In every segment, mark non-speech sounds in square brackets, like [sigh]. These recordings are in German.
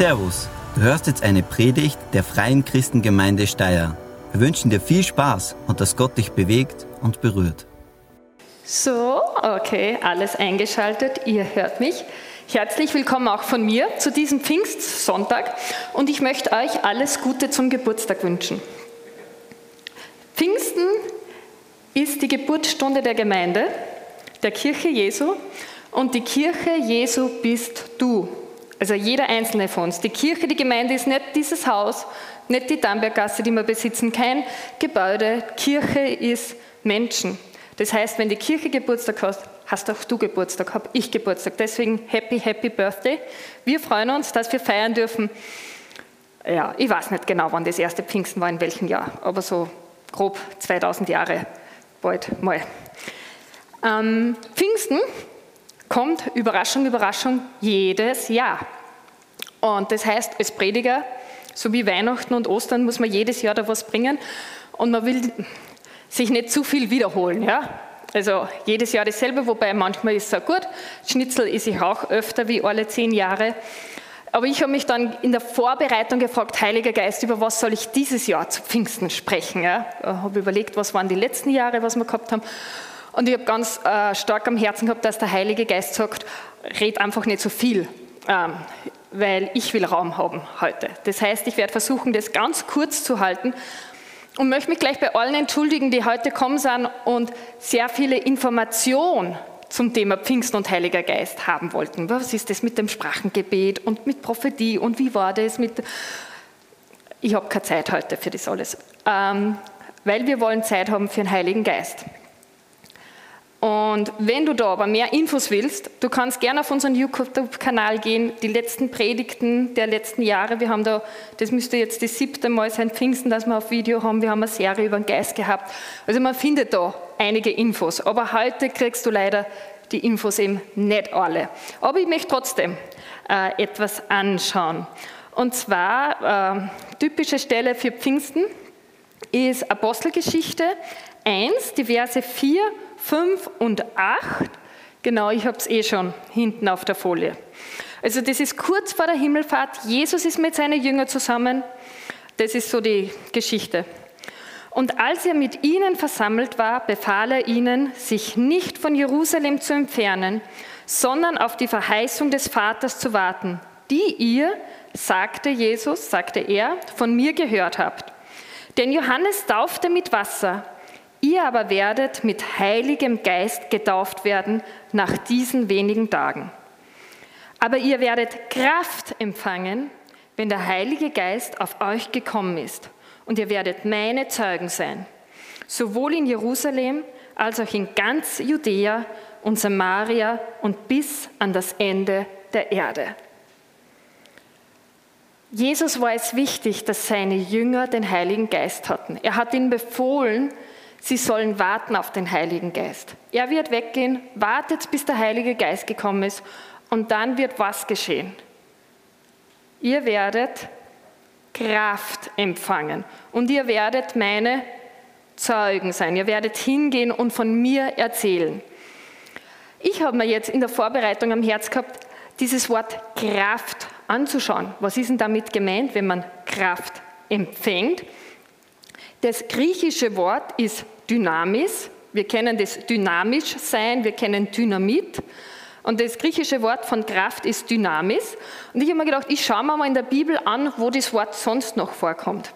Servus, du hörst jetzt eine Predigt der Freien Christengemeinde Steyr. Wir wünschen dir viel Spaß und dass Gott dich bewegt und berührt. So, okay, alles eingeschaltet, ihr hört mich. Herzlich willkommen auch von mir zu diesem Pfingstsonntag und ich möchte euch alles Gute zum Geburtstag wünschen. Pfingsten ist die Geburtsstunde der Gemeinde, der Kirche Jesu und die Kirche Jesu bist du. Also jeder einzelne von uns. Die Kirche, die Gemeinde ist nicht dieses Haus, nicht die Damberggasse, die wir besitzen, kein Gebäude. Kirche ist Menschen. Das heißt, wenn die Kirche Geburtstag hast, hast auch du Geburtstag, habe ich Geburtstag. Deswegen Happy, Happy Birthday. Wir freuen uns, dass wir feiern dürfen. Ja, ich weiß nicht genau, wann das erste Pfingsten war, in welchem Jahr, aber so grob 2000 Jahre bald mal. Ähm, Pfingsten kommt, Überraschung, Überraschung, jedes Jahr. Und das heißt, als Prediger, so wie Weihnachten und Ostern, muss man jedes Jahr da was bringen. Und man will sich nicht zu viel wiederholen. Ja? Also jedes Jahr dasselbe, wobei manchmal ist es auch gut. Schnitzel esse ich auch öfter wie alle zehn Jahre. Aber ich habe mich dann in der Vorbereitung gefragt, Heiliger Geist, über was soll ich dieses Jahr zu Pfingsten sprechen? Ja? Ich habe überlegt, was waren die letzten Jahre, was wir gehabt haben. Und ich habe ganz äh, stark am Herzen gehabt, dass der Heilige Geist sagt, red einfach nicht so viel, ähm, weil ich will Raum haben heute. Das heißt, ich werde versuchen, das ganz kurz zu halten und möchte mich gleich bei allen entschuldigen, die heute kommen sind und sehr viele Informationen zum Thema Pfingsten und Heiliger Geist haben wollten. Was ist das mit dem Sprachengebet und mit Prophetie und wie war das mit... Ich habe keine Zeit heute für das alles, ähm, weil wir wollen Zeit haben für den Heiligen Geist. Und wenn du da aber mehr Infos willst, du kannst gerne auf unseren YouTube-Kanal gehen, die letzten Predigten der letzten Jahre. Wir haben da, das müsste jetzt das siebte Mal sein, Pfingsten, dass wir auf Video haben. Wir haben eine Serie über den Geist gehabt. Also man findet da einige Infos. Aber heute kriegst du leider die Infos eben nicht alle. Aber ich möchte trotzdem äh, etwas anschauen. Und zwar, äh, typische Stelle für Pfingsten ist Apostelgeschichte 1, die Verse 4 5 und 8. Genau, ich habe es eh schon hinten auf der Folie. Also das ist kurz vor der Himmelfahrt. Jesus ist mit seinen Jüngern zusammen. Das ist so die Geschichte. Und als er mit ihnen versammelt war, befahl er ihnen, sich nicht von Jerusalem zu entfernen, sondern auf die Verheißung des Vaters zu warten, die ihr, sagte Jesus, sagte er, von mir gehört habt. Denn Johannes taufte mit Wasser, Ihr aber werdet mit heiligem Geist getauft werden nach diesen wenigen Tagen. Aber ihr werdet Kraft empfangen, wenn der Heilige Geist auf euch gekommen ist. Und ihr werdet meine Zeugen sein, sowohl in Jerusalem als auch in ganz Judäa und Samaria und bis an das Ende der Erde. Jesus war es wichtig, dass seine Jünger den Heiligen Geist hatten. Er hat ihnen befohlen, Sie sollen warten auf den Heiligen Geist. Er wird weggehen, wartet, bis der Heilige Geist gekommen ist und dann wird was geschehen? Ihr werdet Kraft empfangen und ihr werdet meine Zeugen sein. Ihr werdet hingehen und von mir erzählen. Ich habe mir jetzt in der Vorbereitung am Herz gehabt, dieses Wort Kraft anzuschauen. Was ist denn damit gemeint, wenn man Kraft empfängt? Das griechische Wort ist Dynamis. Wir kennen das dynamisch sein, wir kennen Dynamit. Und das griechische Wort von Kraft ist Dynamis. Und ich habe mir gedacht, ich schaue mir mal in der Bibel an, wo das Wort sonst noch vorkommt.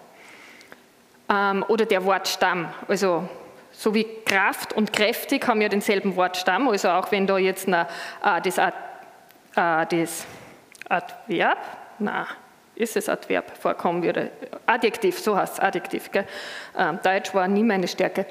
Ähm, oder der Wortstamm. Also so wie Kraft und kräftig haben ja denselben Wortstamm. Also auch wenn da jetzt na, äh, das, äh, das Adverb, na, ist es Adverb vorkommen würde. Adjektiv, so heißt es, Adjektiv. Ähm, Deutsch war nie meine Stärke.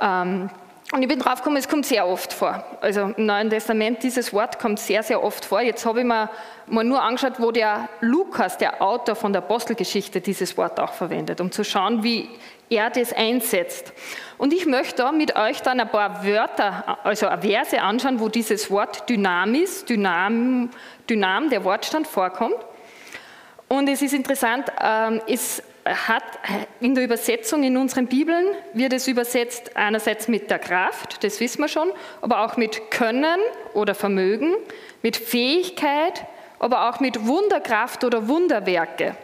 Ähm, und ich bin drauf gekommen, es kommt sehr oft vor. Also im Neuen Testament, dieses Wort kommt sehr, sehr oft vor. Jetzt habe ich mir mal nur angeschaut, wo der Lukas, der Autor von der Apostelgeschichte, dieses Wort auch verwendet, um zu schauen, wie er das einsetzt. Und ich möchte mit euch dann ein paar Wörter, also Verse anschauen, wo dieses Wort Dynamis, Dynam, Dynam, der Wortstand vorkommt. Und es ist interessant, ähm, es hat in der Übersetzung in unseren Bibeln wird es übersetzt einerseits mit der Kraft, das wissen wir schon, aber auch mit Können oder Vermögen, mit Fähigkeit aber auch mit Wunderkraft oder Wunderwerke.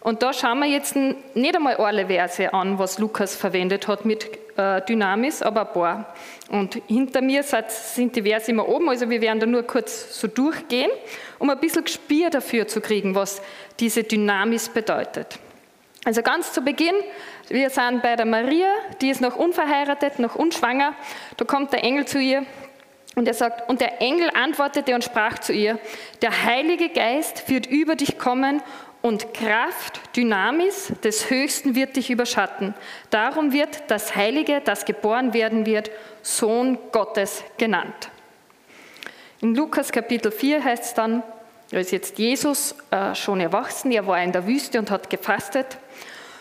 Und da schauen wir jetzt nicht einmal alle Verse an, was Lukas verwendet hat mit äh, Dynamis, aber ein paar. Und hinter mir sind die Verse immer oben, also wir werden da nur kurz so durchgehen, um ein bisschen Gespür dafür zu kriegen, was diese Dynamis bedeutet. Also ganz zu Beginn, wir sind bei der Maria, die ist noch unverheiratet, noch unschwanger. Da kommt der Engel zu ihr und er sagt, und der Engel antwortete und sprach zu ihr, der Heilige Geist wird über dich kommen und Kraft, Dynamis des Höchsten wird dich überschatten. Darum wird das Heilige, das geboren werden wird, Sohn Gottes genannt. In Lukas Kapitel 4 heißt es dann, da ist jetzt Jesus äh, schon erwachsen, er war in der Wüste und hat gefastet.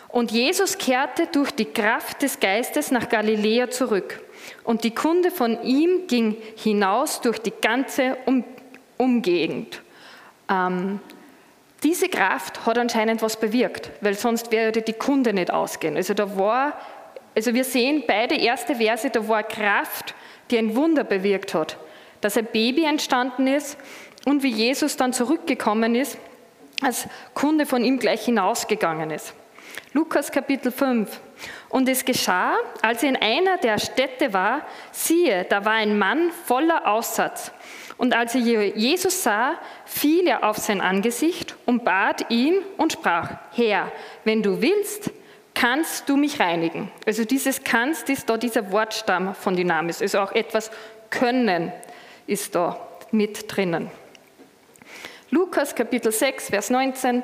Und Jesus kehrte durch die Kraft des Geistes nach Galiläa zurück. Und die Kunde von ihm ging hinaus durch die ganze um Umgegend. Ähm, diese Kraft hat anscheinend was bewirkt, weil sonst würde die Kunde nicht ausgehen. Also da war, also wir sehen beide erste Verse, da war Kraft, die ein Wunder bewirkt hat, dass ein Baby entstanden ist und wie Jesus dann zurückgekommen ist, als Kunde von ihm gleich hinausgegangen ist. Lukas Kapitel 5. Und es geschah, als er in einer der Städte war, siehe, da war ein Mann voller Aussatz. Und als er Jesus sah, fiel er auf sein Angesicht und bat ihn und sprach, Herr, wenn du willst, kannst du mich reinigen. Also dieses kannst ist da dieser Wortstamm von Dynamis. Also auch etwas können ist da mit drinnen. Lukas Kapitel 6, Vers 19.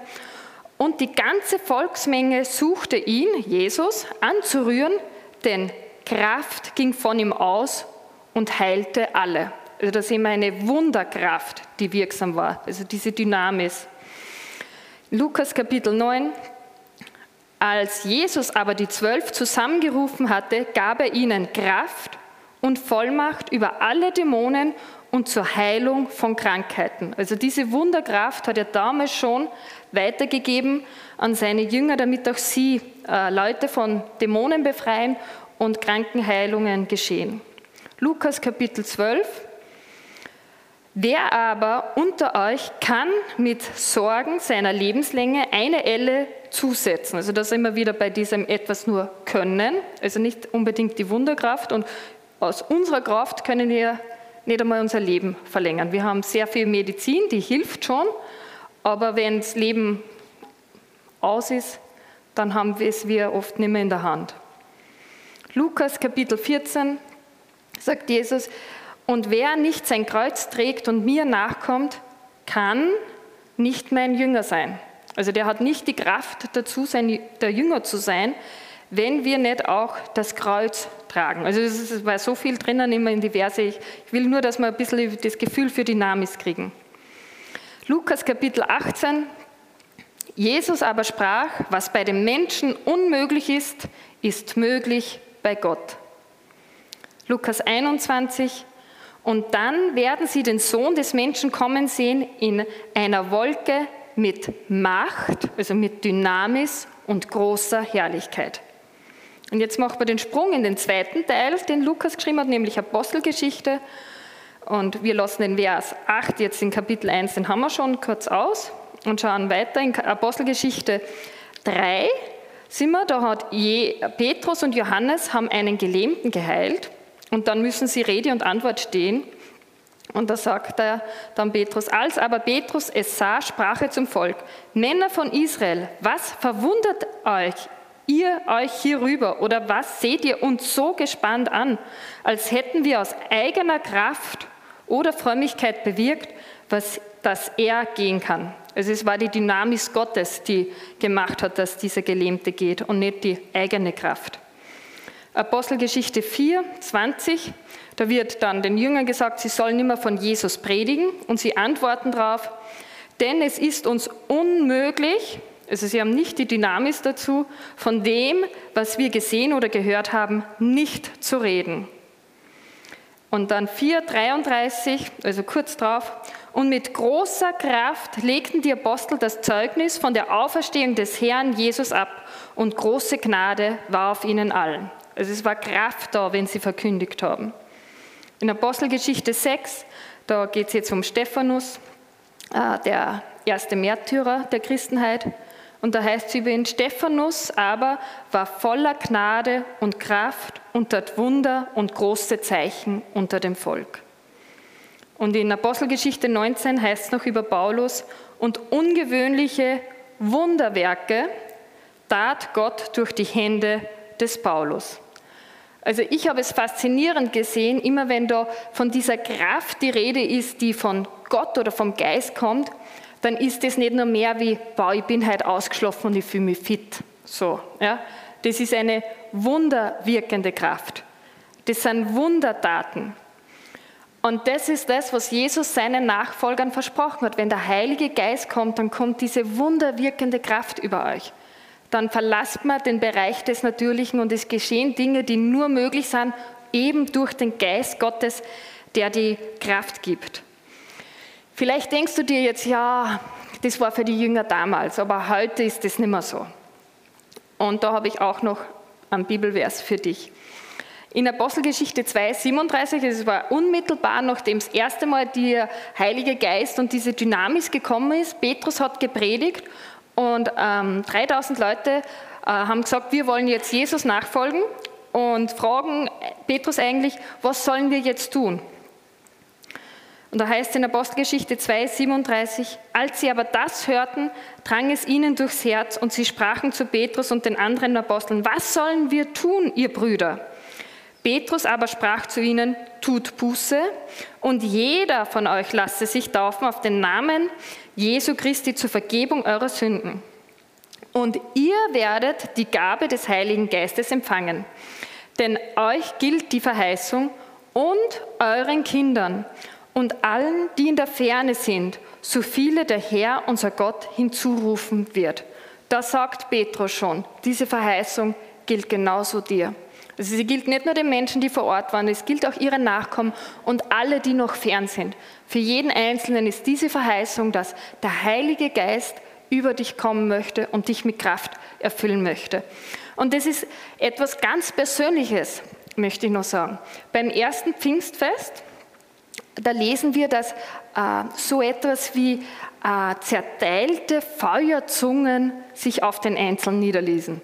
Und die ganze Volksmenge suchte ihn, Jesus, anzurühren, denn Kraft ging von ihm aus und heilte alle. Also da sehen wir eine Wunderkraft, die wirksam war, also diese Dynamis. Lukas Kapitel 9. Als Jesus aber die Zwölf zusammengerufen hatte, gab er ihnen Kraft und Vollmacht über alle Dämonen und zur Heilung von Krankheiten. Also diese Wunderkraft hat er damals schon weitergegeben an seine Jünger, damit auch sie äh, Leute von Dämonen befreien und Krankenheilungen geschehen. Lukas Kapitel 12. Wer aber unter euch kann mit Sorgen seiner Lebenslänge eine Elle zusetzen? Also da sind wir wieder bei diesem etwas nur können, also nicht unbedingt die Wunderkraft. Und aus unserer Kraft können wir nicht einmal unser Leben verlängern. Wir haben sehr viel Medizin, die hilft schon, aber wenn das Leben aus ist, dann haben wir es wir oft nicht mehr in der Hand. Lukas Kapitel 14 sagt Jesus, und wer nicht sein Kreuz trägt und mir nachkommt, kann nicht mein Jünger sein. Also der hat nicht die Kraft dazu, sein, der Jünger zu sein, wenn wir nicht auch das Kreuz tragen. Also es war so viel drinnen immer in die Verse. Ich will nur, dass wir ein bisschen das Gefühl für Dynamis kriegen. Lukas Kapitel 18. Jesus aber sprach, was bei dem Menschen unmöglich ist, ist möglich bei Gott. Lukas 21. Und dann werden sie den Sohn des Menschen kommen sehen in einer Wolke mit Macht, also mit Dynamis und großer Herrlichkeit. Und jetzt machen wir den Sprung in den zweiten Teil, den Lukas geschrieben hat, nämlich Apostelgeschichte. Und wir lassen den Vers 8 jetzt in Kapitel 1, den haben wir schon kurz aus und schauen weiter in Apostelgeschichte 3 sind wir, da hat Petrus und Johannes haben einen Gelähmten geheilt und dann müssen sie Rede und Antwort stehen. Und da sagt er dann Petrus, als aber Petrus es sah, sprach er zum Volk, Männer von Israel, was verwundert euch, ihr euch hierüber oder was seht ihr uns so gespannt an, als hätten wir aus eigener Kraft oder Frömmigkeit bewirkt, was dass er gehen kann. Also es war die Dynamis Gottes, die gemacht hat, dass dieser Gelähmte geht und nicht die eigene Kraft. Apostelgeschichte 4, 20, da wird dann den Jüngern gesagt, sie sollen immer von Jesus predigen und sie antworten darauf, denn es ist uns unmöglich, also sie haben nicht die Dynamis dazu, von dem, was wir gesehen oder gehört haben, nicht zu reden. Und dann 4,33, also kurz drauf, und mit großer Kraft legten die Apostel das Zeugnis von der Auferstehung des Herrn Jesus ab und große Gnade war auf ihnen allen. Also es war Kraft da, wenn sie verkündigt haben. In Apostelgeschichte 6, da geht es jetzt um Stephanus. äh, der erste Märtyrer der Christenheit. Und da heißt es über ihn, Stephanus aber war voller Gnade und Kraft und tat Wunder und große Zeichen unter dem Volk. Und in Apostelgeschichte 19 heißt es noch über Paulus, und ungewöhnliche Wunderwerke tat Gott durch die Hände des Paulus. Also ich habe es faszinierend gesehen, immer wenn da von dieser Kraft die Rede ist, die von Gott oder vom Geist kommt, dann ist das nicht nur mehr wie, boah, ich bin heute ausgeschlafen und ich fühle mich fit. So, ja. Das ist eine wunderwirkende Kraft. Das sind Wundertaten. Und das ist das, was Jesus seinen Nachfolgern versprochen hat. Wenn der Heilige Geist kommt, dann kommt diese wunderwirkende Kraft über euch. Dann verlasst man den Bereich des Natürlichen und es geschehen Dinge, die nur möglich sind, eben durch den Geist Gottes, der die Kraft gibt. Vielleicht denkst du dir jetzt, ja, das war für die Jünger damals, aber heute ist das nicht mehr so. Und da habe ich auch noch einen Bibelvers für dich. In Apostelgeschichte 2, 37, das war unmittelbar, nachdem das erste Mal der Heilige Geist und diese Dynamis gekommen ist. Petrus hat gepredigt und ähm, 3000 Leute äh, haben gesagt, wir wollen jetzt Jesus nachfolgen und fragen Petrus eigentlich, was sollen wir jetzt tun? Und da heißt in Apostelgeschichte 2, 37, als sie aber das hörten, drang es ihnen durchs Herz und sie sprachen zu Petrus und den anderen Aposteln, was sollen wir tun, ihr Brüder? Petrus aber sprach zu ihnen, tut Buße und jeder von euch lasse sich taufen auf den Namen Jesu Christi zur Vergebung eurer Sünden. Und ihr werdet die Gabe des Heiligen Geistes empfangen. Denn euch gilt die Verheißung und euren Kindern und allen, die in der Ferne sind, so viele der Herr, unser Gott, hinzurufen wird. Da sagt Petrus schon, diese Verheißung gilt genauso dir. Also sie gilt nicht nur den Menschen, die vor Ort waren, es gilt auch ihren Nachkommen und alle, die noch fern sind. Für jeden Einzelnen ist diese Verheißung, dass der Heilige Geist über dich kommen möchte und dich mit Kraft erfüllen möchte. Und das ist etwas ganz Persönliches, möchte ich noch sagen. Beim ersten Pfingstfest, da lesen wir, dass äh, so etwas wie äh, zerteilte Feuerzungen sich auf den Einzelnen niederließen.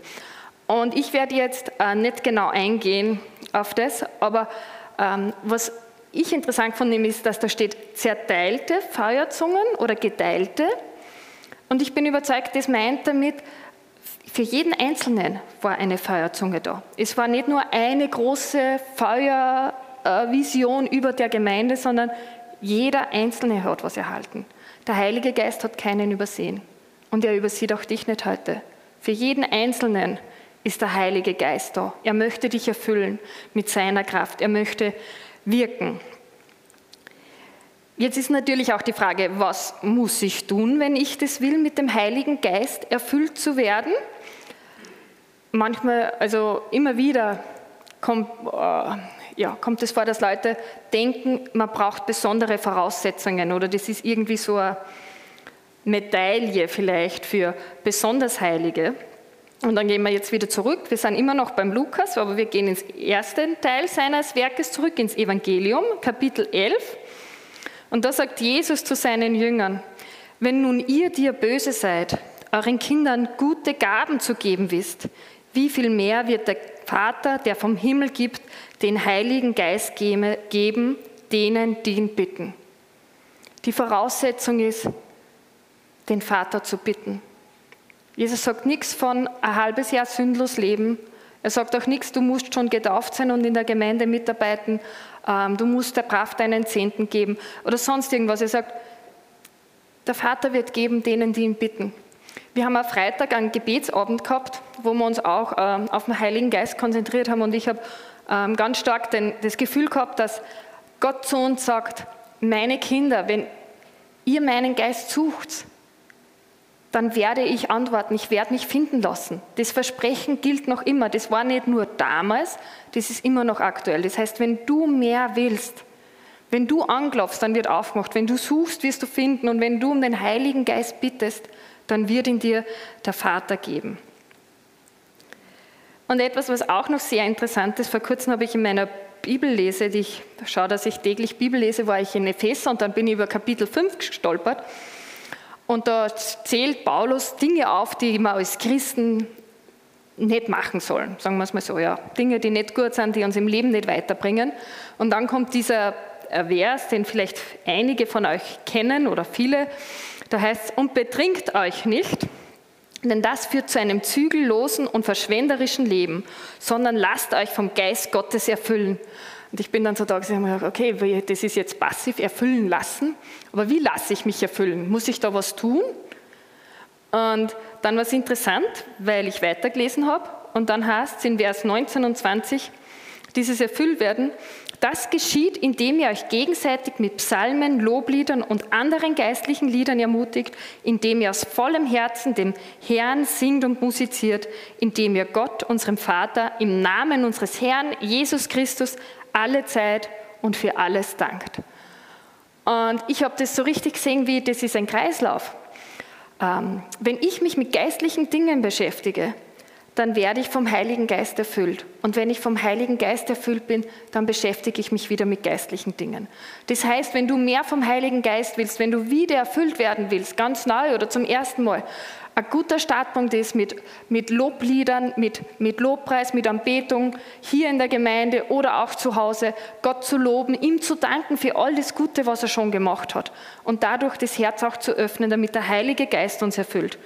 Und ich werde jetzt äh, nicht genau eingehen auf das, aber ähm, was ich interessant fand, ist, dass da steht zerteilte Feuerzungen oder geteilte. Und ich bin überzeugt, das meint damit, für jeden Einzelnen war eine Feuerzunge da. Es war nicht nur eine große Feuer, äh, Vision über der Gemeinde, sondern jeder Einzelne hat was erhalten. Der Heilige Geist hat keinen übersehen. Und er übersieht auch dich nicht heute. Für jeden Einzelnen ist der Heilige Geist da. Er möchte dich erfüllen mit seiner Kraft. Er möchte wirken. Jetzt ist natürlich auch die Frage, was muss ich tun, wenn ich das will, mit dem Heiligen Geist erfüllt zu werden? Manchmal, also immer wieder kommt, äh, ja, kommt es vor, dass Leute denken, man braucht besondere Voraussetzungen oder das ist irgendwie so eine Medaille vielleicht für besonders Heilige. Und dann gehen wir jetzt wieder zurück. Wir sind immer noch beim Lukas, aber wir gehen ins erste Teil seines Werkes zurück, ins Evangelium, Kapitel 11. Und da sagt Jesus zu seinen Jüngern, wenn nun ihr, die ihr böse seid, euren Kindern gute Gaben zu geben wisst, wie viel mehr wird der Vater, der vom Himmel gibt, den Heiligen Geist geben, denen, die ihn bitten. Die Voraussetzung ist, den Vater zu bitten. Jesus sagt nichts von ein halbes Jahr sündlos leben. Er sagt auch nichts, du musst schon getauft sein und in der Gemeinde mitarbeiten, ähm, du musst der Kraft deinen Zehnten geben oder sonst irgendwas. Er sagt, der Vater wird geben denen, die ihn bitten. Wir haben am Freitag einen Gebetsabend gehabt, wo wir uns auch ähm, auf den Heiligen Geist konzentriert haben und ich habe ähm, ganz stark den, das Gefühl gehabt, dass Gott zu uns sagt, meine Kinder, wenn ihr meinen Geist sucht, dann werde ich antworten, ich werde mich finden lassen. Das Versprechen gilt noch immer. Das war nicht nur damals, das ist immer noch aktuell. Das heißt, wenn du mehr willst, wenn du anklopfst, dann wird aufgemacht. Wenn du suchst, wirst du finden. Und wenn du um den Heiligen Geist bittest, dann wird ihn dir der Vater geben. Und etwas, was auch noch sehr interessant ist, vor kurzem habe ich in meiner Bibel lese, ich schaue, dass ich täglich Bibel lese, war ich in Epheser und dann bin ich über Kapitel 5 gestolpert. Und da zählt Paulus Dinge auf, die man als Christen nicht machen sollen, sagen wir es mal so, ja. Dinge, die nicht gut sind, die uns im Leben nicht weiterbringen. Und dann kommt dieser Vers, den vielleicht einige von euch kennen oder viele, da heißt es, und betrinkt euch nicht, denn das führt zu einem zügellosen und verschwenderischen Leben, sondern lasst euch vom Geist Gottes erfüllen. Und ich bin dann so da gesagt, okay, das ist jetzt passiv erfüllen lassen, aber wie lasse ich mich erfüllen? Muss ich da was tun? Und dann war es interessant, weil ich weitergelesen habe und dann heißt es in Vers 19 und 20, dieses Erfülltwerden, das geschieht, indem ihr euch gegenseitig mit Psalmen, Lobliedern und anderen geistlichen Liedern ermutigt, indem ihr aus vollem Herzen dem Herrn singt und musiziert, indem ihr Gott, unserem Vater, im Namen unseres Herrn Jesus Christus alle Zeit und für alles dankt. Und ich habe das so richtig gesehen, wie das ist ein Kreislauf. Ähm, wenn ich mich mit geistlichen Dingen beschäftige, dann werde ich vom Heiligen Geist erfüllt. Und wenn ich vom Heiligen Geist erfüllt bin, dann beschäftige ich mich wieder mit geistlichen Dingen. Das heißt, wenn du mehr vom Heiligen Geist willst, wenn du wieder erfüllt werden willst, ganz neu oder zum ersten Mal, ein guter Startpunkt ist mit, mit Lobliedern, mit, mit Lobpreis, mit Anbetung hier in der Gemeinde oder auch zu Hause, Gott zu loben, ihm zu danken für all das Gute, was er schon gemacht hat und dadurch das Herz auch zu öffnen, damit der Heilige Geist uns erfüllt.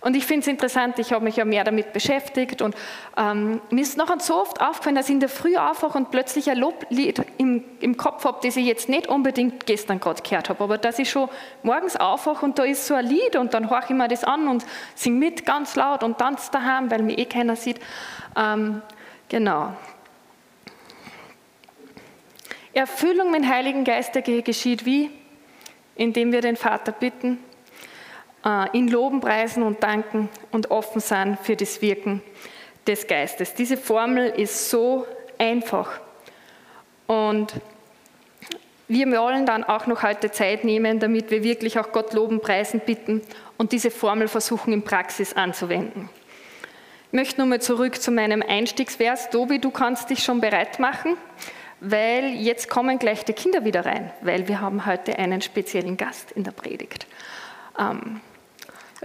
Und ich finde es interessant, ich habe mich ja mehr damit beschäftigt und ähm, mir ist noch so oft aufgefallen, dass ich in der Früh aufwache und plötzlich ein Loblied im, im Kopf habe, das ich jetzt nicht unbedingt gestern gerade gehört habe, aber dass ich schon morgens aufwache und da ist so ein Lied und dann horche ich mir das an und singe mit ganz laut und tanze daheim, weil mir eh keiner sieht. Ähm, genau. Erfüllung mit Heiligen Geist geschieht wie? Indem wir den Vater bitten, ihn loben, preisen und danken und offen sein für das Wirken des Geistes. Diese Formel ist so einfach. Und wir wollen dann auch noch heute Zeit nehmen, damit wir wirklich auch Gott loben, preisen, bitten und diese Formel versuchen in Praxis anzuwenden. Ich möchte nochmal zurück zu meinem Einstiegsvers. Tobi, du kannst dich schon bereit machen, weil jetzt kommen gleich die Kinder wieder rein, weil wir haben heute einen speziellen Gast in der Predigt. Ähm,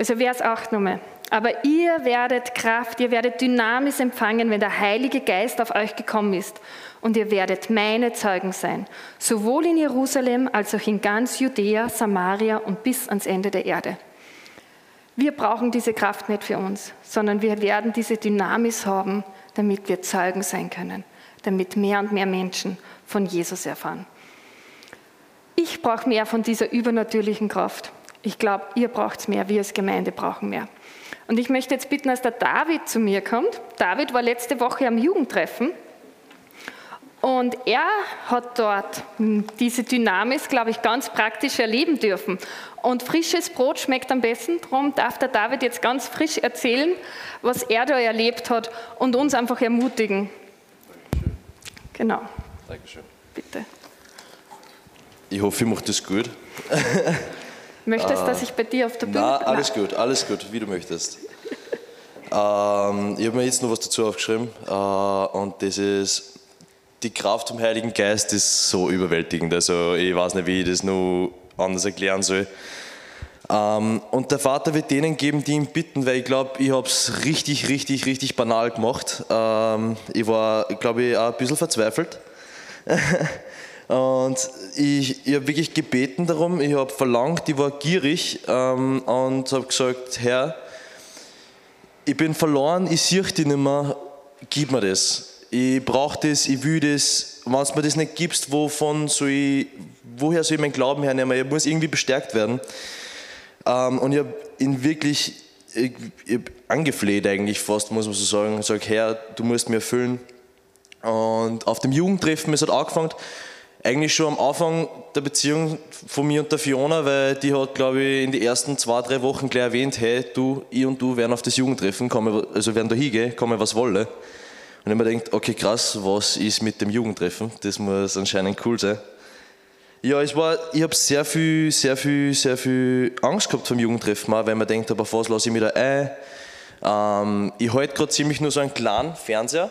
also Vers 8 nochmal. Aber ihr werdet Kraft, ihr werdet Dynamis empfangen, wenn der Heilige Geist auf euch gekommen ist. Und ihr werdet meine Zeugen sein, sowohl in Jerusalem als auch in ganz Judäa, Samaria und bis ans Ende der Erde. Wir brauchen diese Kraft nicht für uns, sondern wir werden diese Dynamis haben, damit wir Zeugen sein können, damit mehr und mehr Menschen von Jesus erfahren. Ich brauche mehr von dieser übernatürlichen Kraft. Ich glaube, ihr braucht es mehr, wir als Gemeinde brauchen mehr. Und ich möchte jetzt bitten, dass der David zu mir kommt. David war letzte Woche am Jugendtreffen und er hat dort diese Dynamis, glaube ich, ganz praktisch erleben dürfen. Und frisches Brot schmeckt am besten. Darum darf der David jetzt ganz frisch erzählen, was er da erlebt hat und uns einfach ermutigen. Dankeschön. Genau. Dankeschön. Bitte. Ich hoffe, ich mache das gut. [laughs] Möchtest du, dass ich bei dir auf der Bühne bin? Alles gut, alles gut, wie du möchtest. [laughs] ähm, ich habe mir jetzt noch was dazu aufgeschrieben äh, und das ist, die Kraft vom Heiligen Geist ist so überwältigend. Also ich weiß nicht, wie ich das noch anders erklären soll. Ähm, und der Vater wird denen geben, die ihn bitten, weil ich glaube, ich habe es richtig, richtig, richtig banal gemacht. Ähm, ich war, glaube ich, auch ein bisschen verzweifelt. [laughs] Und ich, ich habe wirklich gebeten darum, ich habe verlangt, ich war gierig ähm, und habe gesagt, Herr, ich bin verloren, ich sehe dich nicht mehr, gib mir das. Ich brauche das, ich will das. Wenn du mir das nicht gibst, wovon soll ich, woher soll ich meinen Glauben hernehmen? Ich muss irgendwie bestärkt werden. Ähm, und ich habe ihn wirklich ich, ich angefleht eigentlich fast, muss man so sagen. Ich sage, Herr, du musst mir erfüllen. Und auf dem Jugendtreffen, es hat angefangen, eigentlich schon am Anfang der Beziehung von mir und der Fiona, weil die hat, glaube ich, in den ersten zwei, drei Wochen gleich erwähnt, hey, du, ich und du werden auf das Jugendtreffen, kommen, also werden da hingehen, kommen was wolle. Und ich mir denkt, okay, krass, was ist mit dem Jugendtreffen? Das muss anscheinend cool sein. Ja, es war, ich habe sehr viel, sehr viel, sehr viel Angst gehabt vom Jugendtreffen, auch, weil man denkt, auf was lasse ich mich da ein? Ähm, ich halte gerade ziemlich nur so einen kleinen Fernseher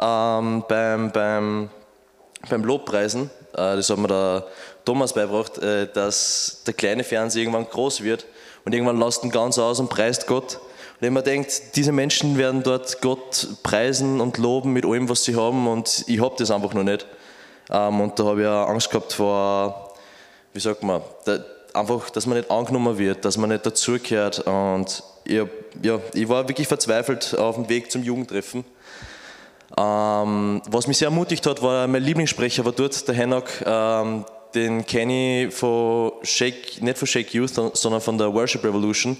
ähm, beim, beim beim Lobpreisen, das hat mir der Thomas beigebracht, äh, dass der kleine Fernseher irgendwann groß wird und irgendwann lasst ihn ganz aus und preist Gott. Und wenn man denkt, diese Menschen werden dort Gott preisen und loben mit allem, was sie haben und ich habe das einfach noch nicht. Ähm, und da habe ich auch Angst gehabt vor, wie sagt man, einfach, dass man nicht angenommen wird, dass man nicht dazugehört. Und ich, ja, ich war wirklich verzweifelt auf dem Weg zum Jugendtreffen. Ähm, was mich sehr ermutigt hat, war mein Lieblingssprecher war dort, der Hennock. Ähm, den kenne ich von Shake, nicht von Shake Youth, sondern von der Worship Revolution.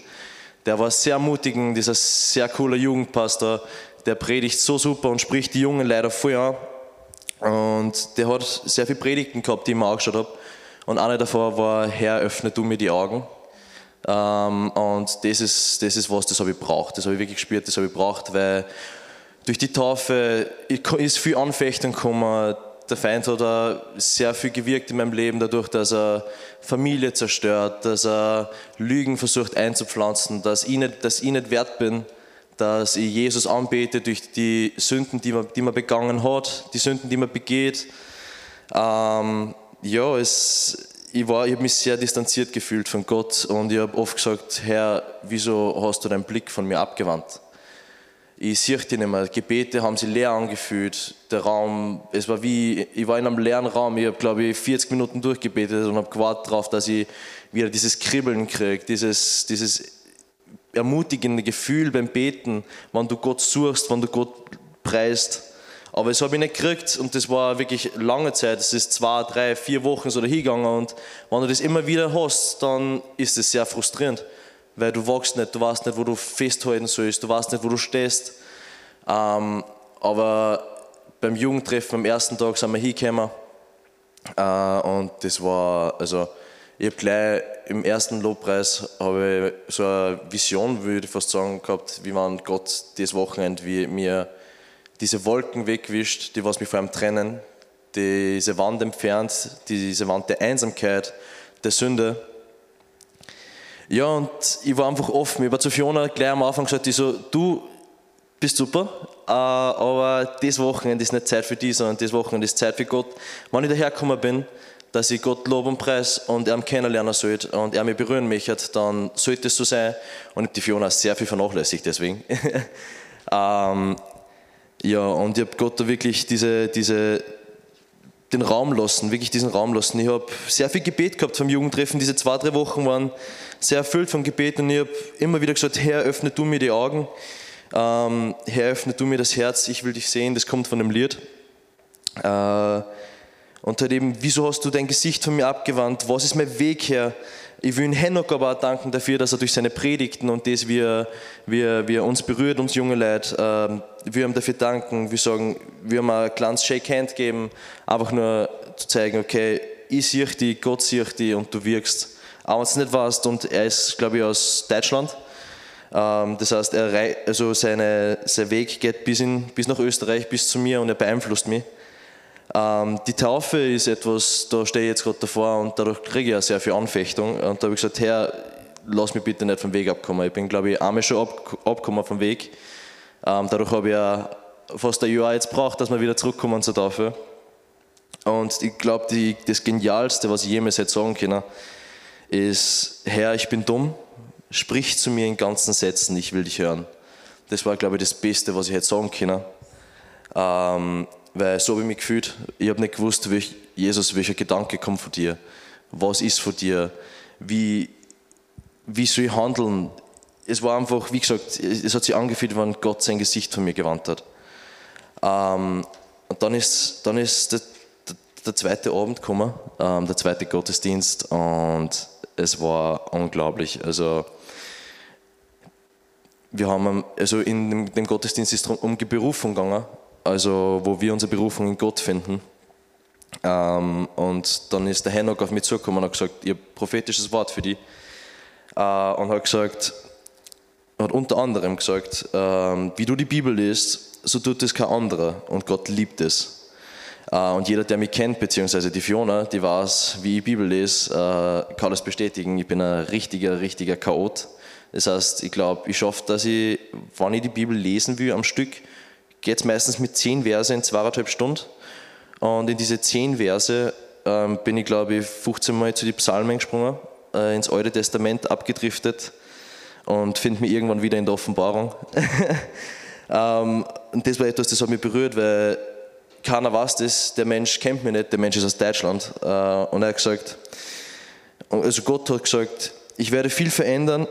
Der war sehr ermutigend, dieser sehr cooler Jugendpastor. Der predigt so super und spricht die Jungen leider voll an. Und der hat sehr viele Predigten gehabt, die ich mir angeschaut habe. Und eine davon war, Herr, öffne du mir die Augen. Ähm, und das ist, das ist was, das habe ich braucht. Das habe ich wirklich gespürt, das habe ich braucht, weil durch die Taufe ist viel Anfechtung gekommen. Der Feind hat auch sehr viel gewirkt in meinem Leben, dadurch, dass er Familie zerstört, dass er Lügen versucht einzupflanzen, dass ich nicht, dass ich nicht wert bin, dass ich Jesus anbete durch die Sünden, die man, die man begangen hat, die Sünden, die man begeht. Ähm, ja, es, ich, war, ich habe mich sehr distanziert gefühlt von Gott und ich habe oft gesagt, Herr, wieso hast du deinen Blick von mir abgewandt? Ich sehe dich nicht mehr. Gebete haben sich leer angefühlt. Der Raum, es war wie, ich war in einem leeren Raum. Ich habe, glaube ich, 40 Minuten durchgebetet und habe gewartet darauf, dass ich wieder dieses Kribbeln kriege, dieses, dieses ermutigende Gefühl beim Beten, wenn du Gott suchst, wenn du Gott preist. Aber das habe ich nicht gekriegt und das war wirklich lange Zeit. Das ist zwei, drei, vier Wochen so dahingegangen und wenn du das immer wieder hast, dann ist es sehr frustrierend, weil du wachst nicht, du weißt nicht, wo du festhalten sollst, du weißt nicht, wo du stehst. Ähm, aber beim Jugendtreffen am ersten Tag sind wir hingekommen äh, und das war, also ich habe gleich im ersten Lobpreis habe so eine Vision, würde ich fast sagen, gehabt, wie man Gott das Wochenende wie mir diese Wolken wegwischt, die was mich vor ihm trennen, diese Wand entfernt, diese Wand der Einsamkeit, der Sünde. Ja, und ich war einfach offen. Ich war zu Fiona gleich am Anfang gesagt, ich so, du bist super, äh, aber das Wochenende ist nicht Zeit für dich, sondern das Wochenende ist Zeit für Gott. Wenn ich dahergekommen bin, dass ich Gott Lob und Preis und er kennenlernen sollte und er mich berühren möchte, dann sollte es so sein. Und ich habe die Fiona sehr viel vernachlässigt deswegen. [laughs] ähm, ja, und ich habe Gott da wirklich diese, diese, den Raum lassen, wirklich diesen Raum lassen. Ich habe sehr viel Gebet gehabt vom Jugendtreffen. Diese zwei, drei Wochen waren sehr erfüllt vom Gebet und ich habe immer wieder gesagt, Herr, öffne du mir die Augen. Ähm, Herr, öffne du mir das Herz, ich will dich sehen. Das kommt von dem Lied. Äh, und halt eben, wieso hast du dein Gesicht von mir abgewandt? Was ist mein Weg her? Ich will Henoch aber auch danken dafür, dass er durch seine Predigten und das, wie er, wie er, wie er uns berührt, uns junge Leute, ähm, wir haben dafür danken. Wir sagen, wir haben ein kleines Shake Hand geben, einfach nur zu zeigen, okay, ich sehe dich, Gott sieht dich und du wirkst. Auch wenn es nicht weißt, und er ist, glaube ich, aus Deutschland. Ähm, das heißt, er, also seine, sein Weg geht bis, in, bis nach Österreich, bis zu mir und er beeinflusst mich. Ähm, die Taufe ist etwas, da stehe ich jetzt gerade davor und dadurch kriege ich ja sehr viel Anfechtung. Und da habe ich gesagt, Herr, lass mich bitte nicht vom Weg abkommen. Ich bin, glaube ich, einmal schon ab, abgekommen vom Weg. Ähm, dadurch habe ich ja fast ein Jahr jetzt braucht, dass wir wieder zurückkommen zur Taufe. Und ich glaube, das Genialste, was ich jemals hätte sagen können, ist, Herr, ich bin dumm, sprich zu mir in ganzen Sätzen, ich will dich hören. Das war, glaube ich, das Beste, was ich hätte sagen können. Ähm, weil so habe ich mich gefühlt. Ich habe nicht gewusst, welch, Jesus, welcher Gedanke kommt von dir? Was ist von dir? Wie, wie soll ich handeln? Es war einfach, wie gesagt, es hat sich angefühlt, wenn Gott sein Gesicht von mir gewandt hat. Ähm, und dann ist, dann ist der, der, der zweite Abend gekommen, ähm, der zweite Gottesdienst, und es war unglaublich. Also, wir haben, also in dem, Gottesdienst ist es um die Berufung gegangen also wo wir unsere Berufung in Gott finden. Ähm, und dann ist der Henoch auf mich zugekommen und hat gesagt, ihr prophetisches Wort für die. Äh, und hat gesagt, hat unter anderem gesagt, äh, wie du die Bibel liest, so tut es kein anderer und Gott liebt es. Äh, und jeder, der mich kennt, beziehungsweise die Fiona, die weiß, wie ich Bibel lese, äh, kann das bestätigen. Ich bin ein richtiger, richtiger Chaot. Das heißt, ich glaube, ich schaffe, dass ich, wenn ich die Bibel lesen will am Stück, geht es meistens mit zehn Verse in zweieinhalb Stunden. Und in diese zehn Verse ähm, bin ich, glaube ich, 15 Mal zu den Psalmen gesprungen, äh, ins Alte Testament abgedriftet und finde mich irgendwann wieder in der Offenbarung. [laughs] ähm, und das war etwas, das hat mich berührt, weil keiner weiß das, der Mensch kennt mich nicht, der Mensch ist aus Deutschland. Äh, und er hat gesagt, also Gott hat gesagt, ich werde viel verändern,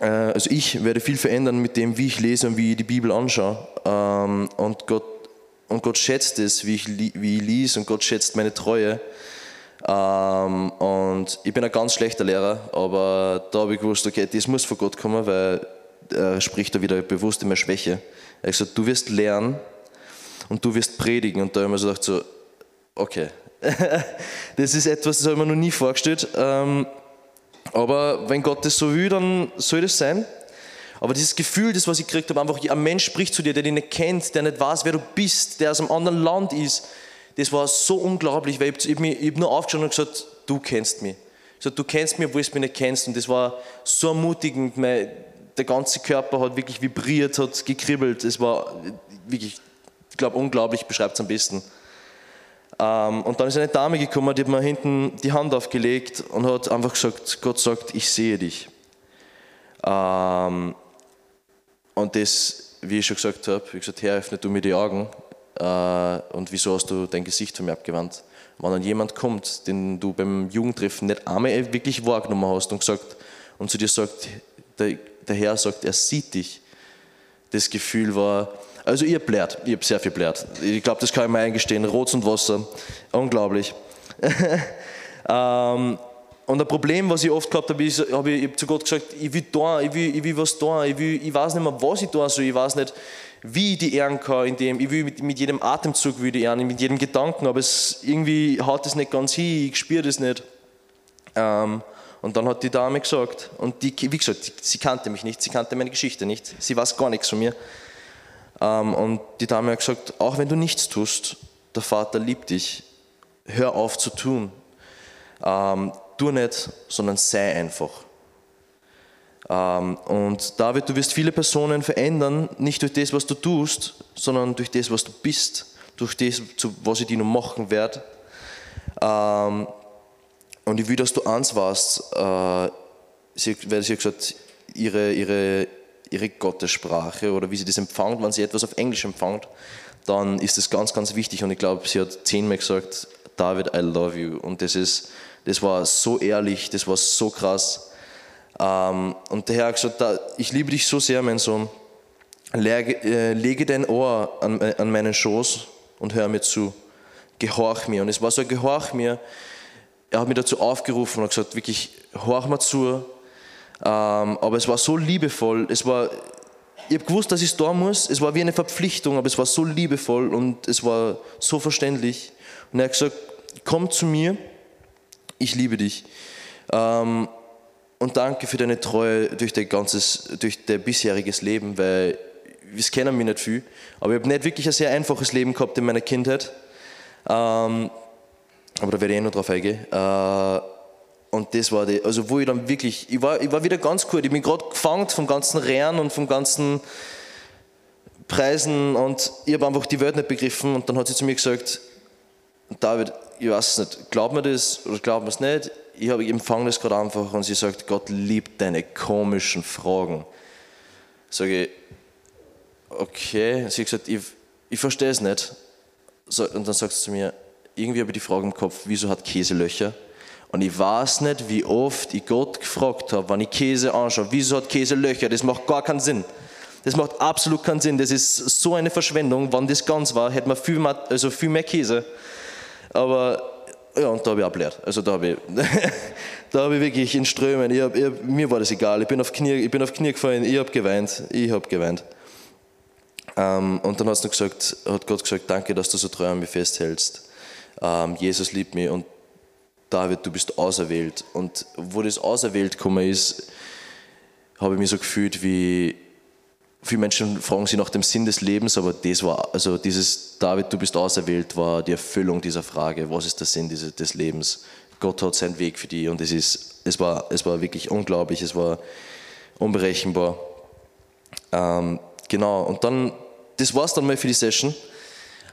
äh, also ich werde viel verändern mit dem, wie ich lese und wie ich die Bibel anschaue. Ähm, und Gott, und Gott schätzt es, wie ich, wie ich lese und Gott schätzt meine Treue. Ähm, und ich bin ein ganz schlechter Lehrer, aber da habe ich gewusst, okay, das muss von Gott kommen, weil er spricht da wieder bewusst in meine Schwäche. Er hat gesagt, du wirst lernen und du wirst predigen. Und da habe ich mir so gedacht, so, okay, [laughs] das ist etwas, das habe ich mir noch nie vorgestellt. Ähm, aber wenn Gott das so will, dann soll das sein. Aber dieses Gefühl, das was ich gekriegt habe, einfach ein Mensch spricht zu dir, der dich nicht kennt, der nicht weiß, wer du bist, der aus einem anderen Land ist, das war so unglaublich, weil ich, ich, ich habe nur aufgeschaut und gesagt, du kennst mich. Ich gesagt, du kennst mich, obwohl du mich nicht kennst. Und das war so ermutigend. Mein, der ganze Körper hat wirklich vibriert, hat gekribbelt. Es war wirklich, ich glaube, unglaublich, beschreibt es am besten. Ähm, und dann ist eine Dame gekommen, die hat mir hinten die Hand aufgelegt und hat einfach gesagt, Gott sagt, ich sehe dich. Ähm, und das, wie ich schon gesagt habe, ich gesagt, Herr, öffne du mir die Augen. Äh, und wieso hast du dein Gesicht von mir abgewandt? Wenn dann jemand kommt, den du beim Jugendtreffen nicht einmal wirklich wahrgenommen hast und, gesagt, und zu dir sagt, der, der Herr sagt, er sieht dich. Das Gefühl war, also ihr blärt, ich habe sehr viel blärt. Ich glaube, das kann ich mir eingestehen. Rot und Wasser, unglaublich. [laughs] ähm, und ein Problem, was ich oft gehabt habe, ist, habe ich, ich hab zu Gott gesagt, ich will da, ich will, ich will was da, ich, will, ich weiß nicht mehr, was ich da soll, ich weiß nicht, wie ich die ehren kann, indem ich will mit, mit jedem Atemzug will die ehren, mit jedem Gedanken, aber es irgendwie haut es nicht ganz hin, ich spüre das nicht. Ähm, und dann hat die Dame gesagt, und die, wie gesagt, sie kannte mich nicht, sie kannte meine Geschichte nicht, sie weiß gar nichts von mir. Ähm, und die Dame hat gesagt, auch wenn du nichts tust, der Vater liebt dich, hör auf zu tun. Ähm, tu nicht, sondern sei einfach. Ähm, und David, du wirst viele Personen verändern, nicht durch das, was du tust, sondern durch das, was du bist, durch das, was ich dir noch machen werde. Und ich will, dass du eins warst, äh, sie, weil sie hat gesagt, ihre, ihre, ihre Gottessprache oder wie sie das empfangt, wenn sie etwas auf Englisch empfangt, dann ist das ganz, ganz wichtig. Und ich glaube, sie hat zehnmal gesagt, David, I love you. Und das, ist, das war so ehrlich, das war so krass. Ähm, und der Herr hat gesagt, ich liebe dich so sehr, mein Sohn. Lege, äh, dein Ohr an, an meinen Schoß und hör mir zu. Gehorch mir. Und es war so, gehorch mir. Er hat mich dazu aufgerufen und gesagt, wirklich, horch mir zu, aber es war so liebevoll. Es war, ich habe gewusst, dass ich es da muss. Es war wie eine Verpflichtung, aber es war so liebevoll und es war so verständlich. Und er hat gesagt, komm zu mir, ich liebe dich. Ähm, und danke für deine Treue durch dein ganzes, durch dein bisheriges Leben, weil wir kennen mich nicht viel, aber ich habe nicht wirklich ein sehr einfaches Leben gehabt in meiner Kindheit. Ähm, aber da werde ich eh noch drauf eingehen. Und das war die, also wo ich dann wirklich, ich war, ich war wieder ganz gut, ich bin gerade gefangen vom ganzen Rehren und vom ganzen Preisen und ich habe einfach die Welt nicht begriffen und dann hat sie zu mir gesagt, David, ich weiß es nicht, glaub mir das oder glaub mir es nicht, ich, habe, ich empfange das gerade einfach und sie sagt, Gott liebt deine komischen Fragen. Sage ich, okay, sie hat gesagt, ich, ich verstehe es nicht. So, und dann sagt sie zu mir, irgendwie habe ich die Frage im Kopf, wieso hat Käse Löcher? Und ich weiß nicht, wie oft ich Gott gefragt habe, wenn ich Käse anschaue, wieso hat Käse Löcher? Das macht gar keinen Sinn. Das macht absolut keinen Sinn. Das ist so eine Verschwendung. Wenn das ganz war, hätte man viel mehr, also viel mehr Käse. Aber ja, und da habe ich abgelehrt. Also da habe ich, [laughs] da habe ich wirklich in Strömen, ich hab, ich mir war das egal. Ich bin auf Knie, ich bin auf Knie gefallen, ich habe geweint, ich habe geweint. Ähm, und dann hat, gesagt, hat Gott gesagt, danke, dass du so treu an mir festhältst. Ähm, Jesus liebt mich und David, du bist auserwählt. Und wo das auserwählt gekommen ist, habe ich mich so gefühlt wie, viele Menschen fragen sich nach dem Sinn des Lebens, aber das war, also dieses David, du bist auserwählt, war die Erfüllung dieser Frage, was ist der Sinn des Lebens? Gott hat seinen Weg für dich und es, ist, es, war, es war wirklich unglaublich, es war unberechenbar. Ähm, genau, und dann, das war es dann mal für die Session.